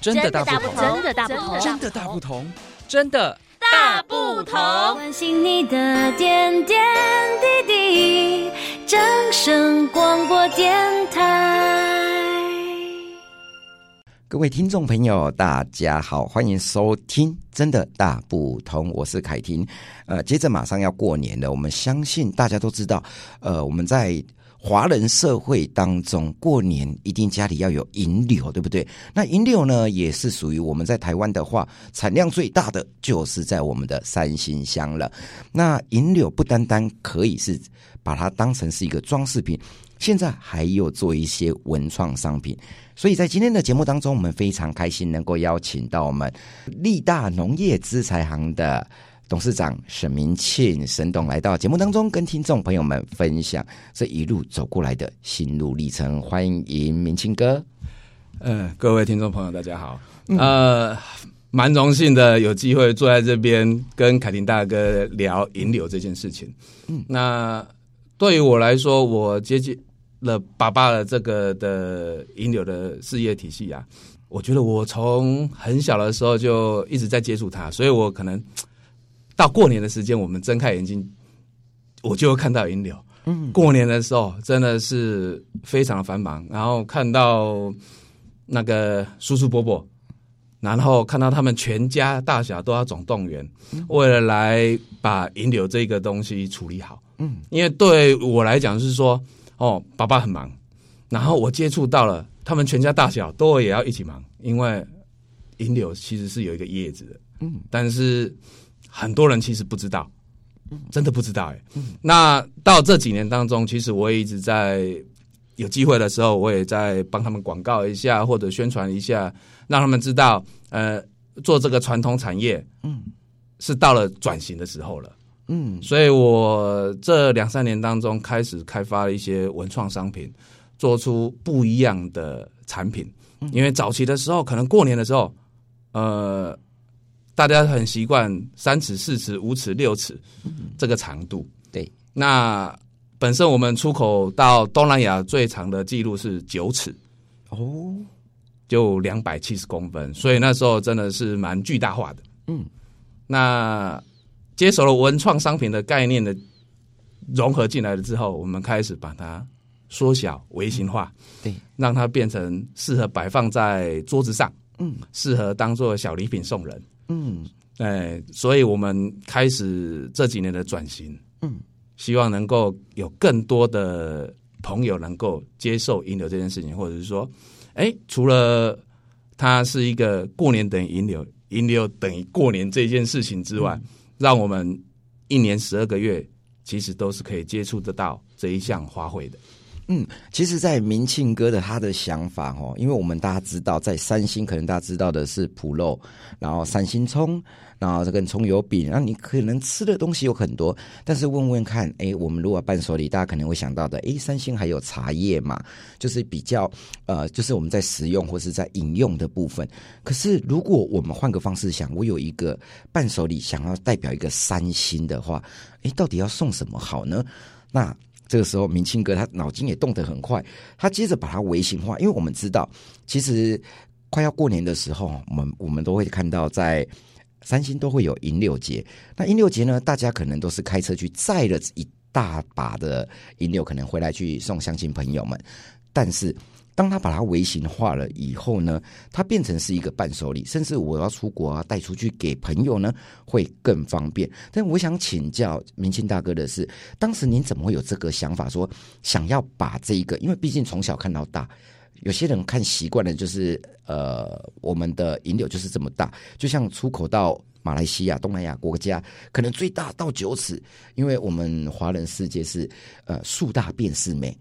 真的大不同，真的大不同，真的大不同，真的大不同。关心你的点点滴滴，掌声广播电台。各位听众朋友，大家好，欢迎收听《真的大不同》，我是凯婷。呃，接着马上要过年了，我们相信大家都知道，呃，我们在华人社会当中，过年一定家里要有银柳，对不对？那银柳呢，也是属于我们在台湾的话，产量最大的就是在我们的三星乡了。那银柳不单单可以是把它当成是一个装饰品，现在还有做一些文创商品。所以在今天的节目当中，我们非常开心能够邀请到我们力大农业资材行的董事长沈明庆沈董来到节目当中，跟听众朋友们分享这一路走过来的心路历程。欢迎明庆哥。嗯，各位听众朋友，大家好。呃，蛮荣幸的有机会坐在这边跟凯婷大哥聊引流这件事情。嗯，那对于我来说，我接近。了爸爸的这个的引流的事业体系啊，我觉得我从很小的时候就一直在接触他，所以我可能到过年的时间，我们睁开眼睛，我就会看到银柳。嗯，过年的时候真的是非常的繁忙，然后看到那个叔叔伯伯，然后看到他们全家大小都要总动员，为了来把银柳这个东西处理好。嗯，因为对我来讲是说。哦，爸爸很忙，然后我接触到了他们全家大小都也要一起忙，因为银柳其实是有一个叶子的，嗯，但是很多人其实不知道，真的不知道哎。嗯，那到这几年当中，其实我也一直在有机会的时候，我也在帮他们广告一下或者宣传一下，让他们知道，呃，做这个传统产业，嗯，是到了转型的时候了。嗯，所以我这两三年当中开始开发了一些文创商品，做出不一样的产品。因为早期的时候，可能过年的时候，呃，大家很习惯三尺、四尺、五尺、六尺这个长度。对，那本身我们出口到东南亚最长的记录是九尺，哦，就两百七十公分。所以那时候真的是蛮巨大化的。嗯，那。接手了文创商品的概念的融合进来了之后，我们开始把它缩小、微型化，对，让它变成适合摆放在桌子上，嗯，适合当做小礼品送人，嗯，哎，所以我们开始这几年的转型，嗯，希望能够有更多的朋友能够接受引流这件事情，或者是说，哎，除了它是一个过年等于引流，引流等于过年这件事情之外。嗯让我们一年十二个月，其实都是可以接触得到这一项花卉的。嗯，其实，在明庆哥的他的想法哦，因为我们大家知道，在三星可能大家知道的是卜肉，然后三星葱，然后这个葱油饼，然后你可能吃的东西有很多，但是问问看，哎，我们如果伴手礼，大家可能会想到的，哎，三星还有茶叶嘛，就是比较呃，就是我们在食用或是在饮用的部分。可是，如果我们换个方式想，我有一个伴手礼想要代表一个三星的话，哎，到底要送什么好呢？那这个时候，明清哥他脑筋也动得很快，他接着把它微型化，因为我们知道，其实快要过年的时候，我们我们都会看到在三星都会有银六节。那银六节呢，大家可能都是开车去载了一大把的银六，可能回来去送乡亲朋友们，但是。当他把它微型化了以后呢，它变成是一个伴手礼，甚至我要出国啊，带出去给朋友呢，会更方便。但我想请教明庆大哥的是，当时您怎么会有这个想法，说想要把这一个，因为毕竟从小看到大，有些人看习惯了，就是呃，我们的银柳就是这么大，就像出口到马来西亚、东南亚国家，可能最大到九尺，因为我们华人世界是呃树大便是美。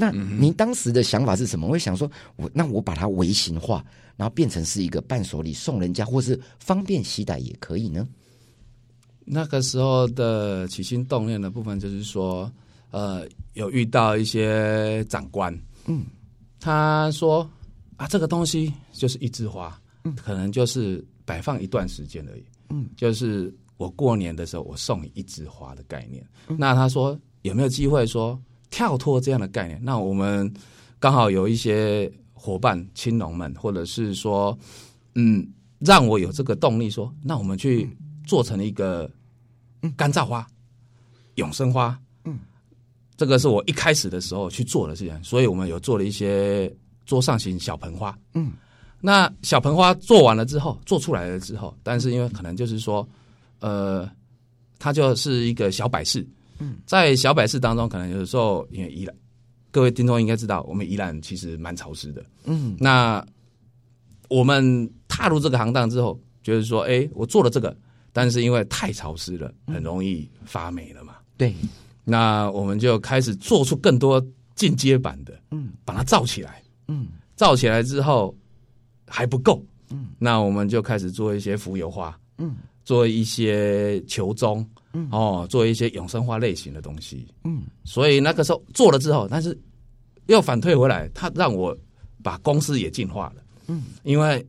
那您当时的想法是什么？我会想说，我那我把它微型化，然后变成是一个伴手礼送人家，或是方便携带也可以呢。那个时候的起心动念的部分，就是说，呃，有遇到一些长官，嗯，他说啊，这个东西就是一枝花，嗯，可能就是摆放一段时间而已，嗯，就是我过年的时候我送你一枝花的概念。嗯，那他说有没有机会说？跳脱这样的概念，那我们刚好有一些伙伴、青农们，或者是说，嗯，让我有这个动力说，那我们去做成一个干燥花、永生花。嗯，这个是我一开始的时候去做的事情，所以我们有做了一些桌上型小盆花。嗯，那小盆花做完了之后，做出来了之后，但是因为可能就是说，呃，它就是一个小摆饰。嗯，在小百事当中，可能有时候因为宜兰，各位听众应该知道，我们宜兰其实蛮潮湿的。嗯，那我们踏入这个行当之后，就是说，哎，我做了这个，但是因为太潮湿了，很容易发霉了嘛。对，那我们就开始做出更多进阶版的，嗯，把它造起来，嗯，造起来之后还不够，嗯，那我们就开始做一些浮游花，嗯，做一些球钟。嗯。哦，做一些永生化类型的东西，嗯，所以那个时候做了之后，但是又反退回来，他让我把公司也进化了，嗯，因为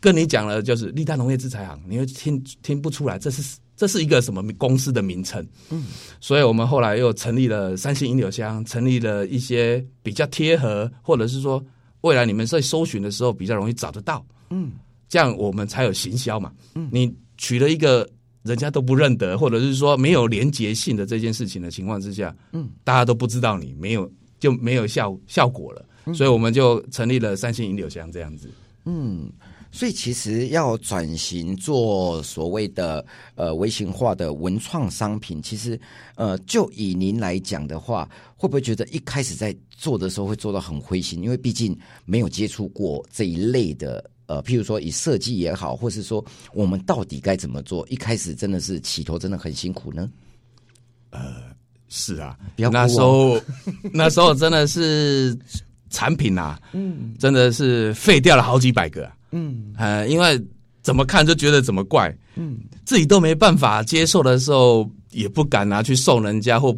跟你讲了就是立代农业制裁行，你会听听不出来这是这是一个什么公司的名称，嗯，所以我们后来又成立了三星银柳香，成立了一些比较贴合，或者是说未来你们在搜寻的时候比较容易找得到，嗯，这样我们才有行销嘛，嗯，你取了一个。人家都不认得，或者是说没有连结性的这件事情的情况之下，嗯，大家都不知道你没有就没有效效果了，嗯，所以我们就成立了三星银柳香这样子。嗯，所以其实要转型做所谓的呃微型化的文创商品，其实呃就以您来讲的话，会不会觉得一开始在做的时候会做到很灰心？因为毕竟没有接触过这一类的。呃，譬如说以设计也好，或是说我们到底该怎么做？一开始真的是起头真的很辛苦呢。呃，是啊，那时候那时候真的是产品啊，嗯，真的是废掉了好几百个，嗯，呃，因为怎么看就觉得怎么怪，嗯，自己都没办法接受的时候，也不敢拿去送人家，或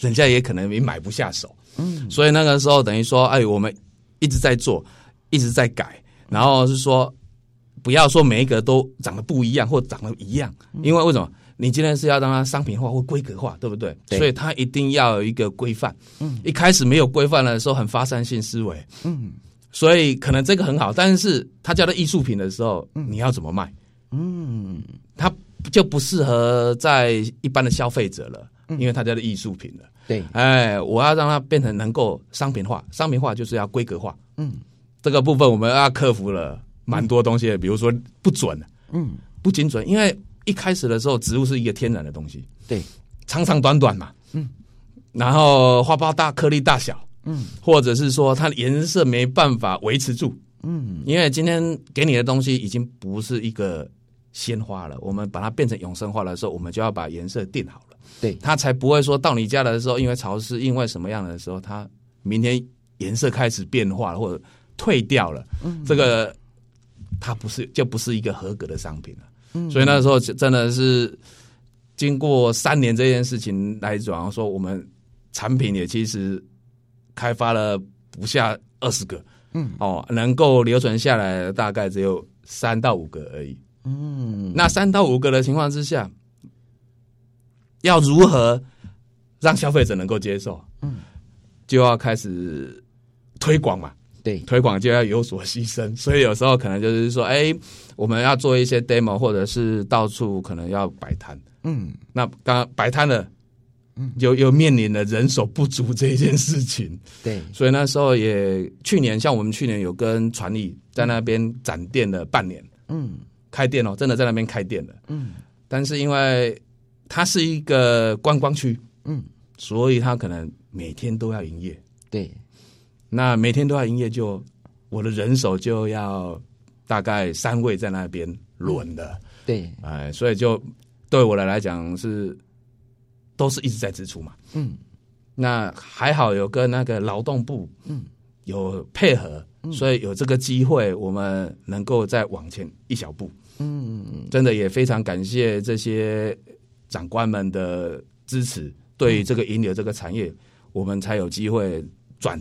人家也可能也买不下手，嗯，所以那个时候等于说，哎，我们一直在做，一直在改。然后是说，不要说每一个都长得不一样或长得一样，因为为什么？你今天是要让它商品化或规格化，对不对？对。所以它一定要有一个规范。嗯。一开始没有规范的时候，很发散性思维。嗯。所以可能这个很好，但是它叫做艺术品的时候，你要怎么卖？嗯。它就不适合在一般的消费者了，因为它叫做艺术品了。对。哎，我要让它变成能够商品化，商品化就是要规格化。嗯。这个部分我们要克服了蛮多东西的，比如说不准，嗯，不精准，因为一开始的时候植物是一个天然的东西，对，长长短短嘛，嗯，然后花苞大颗粒大小，嗯，或者是说它的颜色没办法维持住，嗯，因为今天给你的东西已经不是一个鲜花了，我们把它变成永生花的时候，我们就要把颜色定好了，对，它才不会说到你家的时候，因为潮湿，因为什么样的时候，它明天颜色开始变化了，或者。退掉了，嗯，这个它不是就不是一个合格的商品了，嗯，所以那时候真的是经过三年这件事情来讲，说我们产品也其实开发了不下二十个，嗯，哦，能够留存下来的大概只有三到五个而已，嗯，那三到五个的情况之下，要如何让消费者能够接受？嗯，就要开始推广嘛。对，推广就要有所牺牲，所以有时候可能就是说，哎，我们要做一些 demo，或者是到处可能要摆摊。嗯，那刚摆摊了，嗯，又又面临了人手不足这件事情。对，所以那时候也去年，像我们去年有跟传艺在那边展店了半年。嗯，开店哦，真的在那边开店了。嗯，但是因为它是一个观光区，嗯，所以它可能每天都要营业。对。那每天都要营业，就我的人手就要大概三位在那边轮的，嗯、对，哎，所以就对我来来讲是都是一直在支出嘛，嗯，那还好有跟那个劳动部嗯。有配合，嗯、所以有这个机会，我们能够再往前一小步，嗯嗯，真的也非常感谢这些长官们的支持，对这个银流这个产业，我们才有机会转。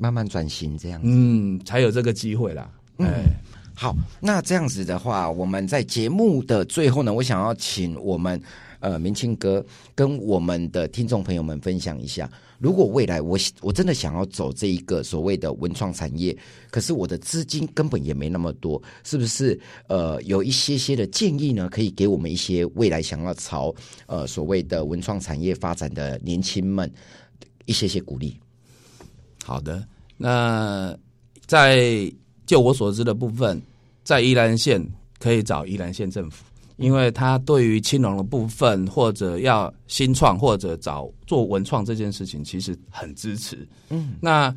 慢慢转型这样子，嗯，才有这个机会啦。哎、嗯，好，那这样子的话，我们在节目的最后呢，我想要请我们呃明清哥跟我们的听众朋友们分享一下，如果未来我我真的想要走这一个所谓的文创产业，可是我的资金根本也没那么多，是不是？呃，有一些些的建议呢，可以给我们一些未来想要朝呃所谓的文创产业发展的年轻们一些些鼓励。好的，那在就我所知的部分，在宜兰县可以找宜兰县政府，因为他对于青农的部分或者要新创或者找做文创这件事情，其实很支持。嗯，那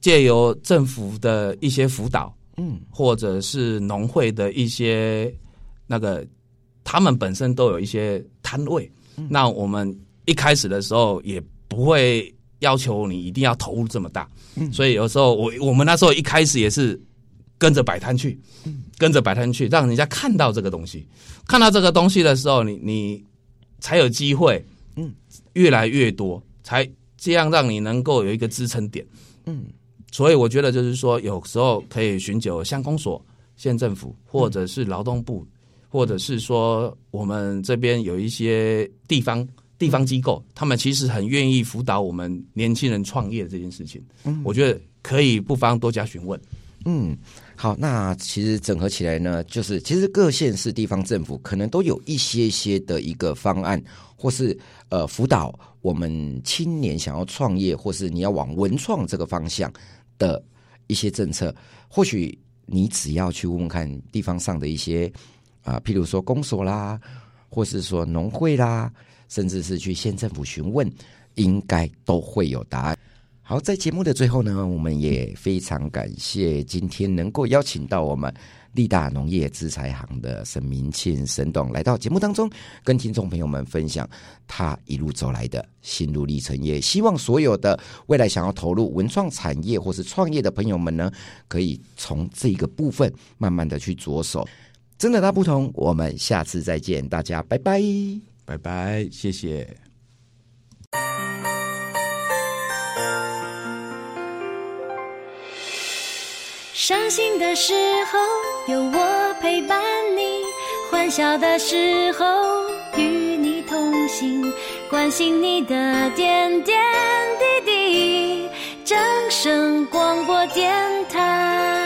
借由政府的一些辅导，嗯，或者是农会的一些那个，他们本身都有一些摊位，嗯，那我们一开始的时候也不会。要求你一定要投入这么大，嗯，所以有时候我我们那时候一开始也是跟着摆摊去，嗯，跟着摆摊去，让人家看到这个东西，看到这个东西的时候，你你才有机会，嗯，越来越多，才这样让你能够有一个支撑点，嗯，所以我觉得就是说，有时候可以寻求乡公所、县政府，或者是劳动部，或者是说我们这边有一些地方。地方机构，他们其实很愿意辅导我们年轻人创业这件事情。嗯，我觉得可以不妨多加询问。嗯，好，那其实整合起来呢，就是其实各县市地方政府可能都有一些些的一个方案，或是呃辅导我们青年想要创业，或是你要往文创这个方向的一些政策。或许你只要去问问看地方上的一些啊、呃，譬如说公所啦，或是说农会啦。甚至是去县政府询问，应该都会有答案。好，在节目的最后呢，我们也非常感谢今天能够邀请到我们立大农业资材行的沈明庆沈董来到节目当中，跟听众朋友们分享他一路走来的心路历程。也希望所有的未来想要投入文创产业或是创业的朋友们呢，可以从这个部分慢慢的去着手。真的大不同，我们下次再见，大家拜拜。拜拜，谢谢。伤心的时候有我陪伴你，欢笑的时候与你同行，关心你的点点滴滴。正声广播电台。